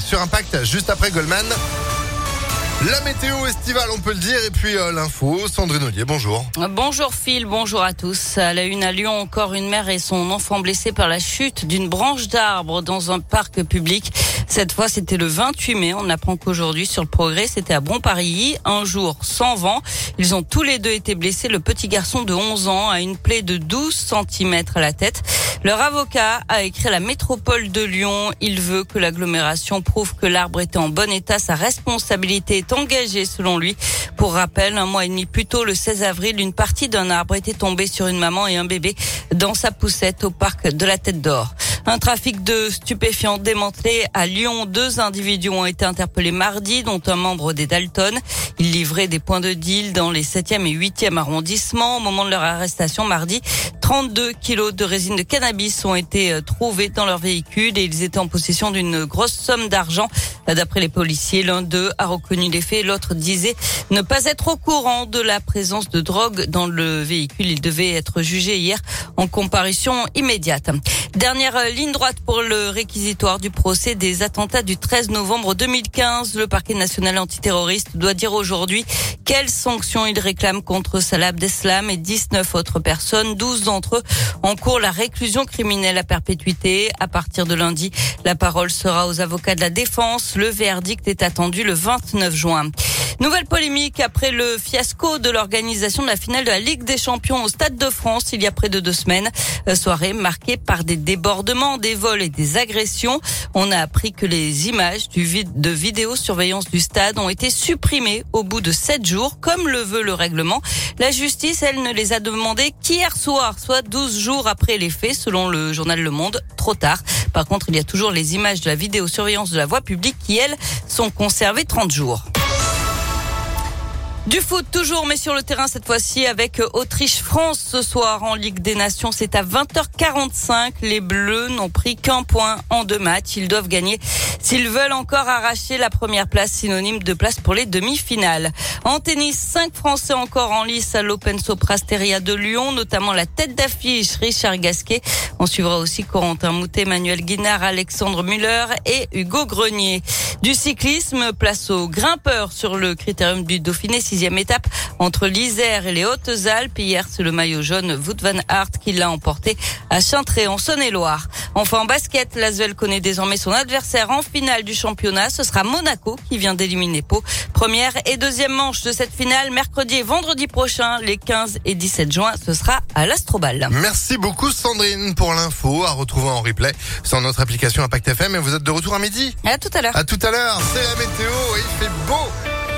Sur Impact juste après Goldman. La météo estivale, on peut le dire, et puis euh, l'info. Sandrine Ollier, bonjour. Bonjour Phil, bonjour à tous. À la une à Lyon, encore une mère et son enfant blessés par la chute d'une branche d'arbre dans un parc public. Cette fois, c'était le 28 mai. On apprend qu'aujourd'hui, sur le progrès, c'était à Bon-Paris, un jour sans vent. Ils ont tous les deux été blessés. Le petit garçon de 11 ans a une plaie de 12 cm à la tête. Leur avocat a écrit à la métropole de Lyon. Il veut que l'agglomération prouve que l'arbre était en bon état. Sa responsabilité est engagée selon lui. Pour rappel, un mois et demi plus tôt, le 16 avril, une partie d'un arbre était tombée sur une maman et un bébé dans sa poussette au parc de la Tête d'Or. Un trafic de stupéfiants démantelé à Lyon. Deux individus ont été interpellés mardi, dont un membre des Dalton. Ils livraient des points de deal dans les 7e et 8e arrondissements. Au moment de leur arrestation mardi, 32 kilos de résine de cannabis ont été euh, trouvés dans leur véhicule et ils étaient en possession d'une grosse somme d'argent. D'après les policiers, l'un d'eux a reconnu les faits, l'autre disait ne pas être au courant de la présence de drogue dans le véhicule. Il devait être jugé hier en comparution immédiate. Dernière ligne droite pour le réquisitoire du procès des attentats du 13 novembre 2015. Le parquet national antiterroriste doit dire aujourd'hui quelles sanctions il réclame contre Salah Abdeslam et 19 autres personnes. 12 d'entre eux en cours la réclusion criminelle à perpétuité. À partir de lundi, la parole sera aux avocats de la défense. Le verdict est attendu le 29 juin. Nouvelle polémique après le fiasco de l'organisation de la finale de la Ligue des Champions au Stade de France il y a près de deux semaines. Euh, soirée marquée par des débordements, des vols et des agressions. On a appris que les images de vidéosurveillance du stade ont été supprimées au bout de sept jours, comme le veut le règlement. La justice, elle, ne les a demandées qu'hier soir, soit 12 jours après les faits, selon le journal Le Monde, trop tard. Par contre, il y a toujours les images de la vidéosurveillance de la voie publique qui, elles, sont conservées 30 jours. Du foot toujours, mais sur le terrain cette fois-ci avec Autriche-France ce soir en Ligue des Nations. C'est à 20h45. Les Bleus n'ont pris qu'un point en deux matchs. Ils doivent gagner s'ils veulent encore arracher la première place, synonyme de place pour les demi-finales. En tennis, cinq Français encore en lice à l'Open Soprasteria de Lyon, notamment la tête d'affiche Richard Gasquet. On suivra aussi Corentin Moutet, Manuel Guinard, Alexandre Muller et Hugo Grenier. Du cyclisme, place aux grimpeurs sur le critérium du Dauphiné sixième étape entre l'Isère et les Hautes-Alpes. Hier, c'est le maillot jaune Wout van Aert qui l'a emporté à Chintré en Saône-et-Loire. Enfin, en basket, l'Asvel connaît désormais son adversaire en finale du championnat. Ce sera Monaco qui vient d'éliminer Pau. Première et deuxième manche de cette finale, mercredi et vendredi prochain, les 15 et 17 juin, ce sera à l'Astrobal. Merci beaucoup Sandrine pour l'info à retrouver en replay sur notre application Impact FM. Et vous êtes de retour à midi À tout à l'heure. À tout à l'heure. C'est la météo. Il fait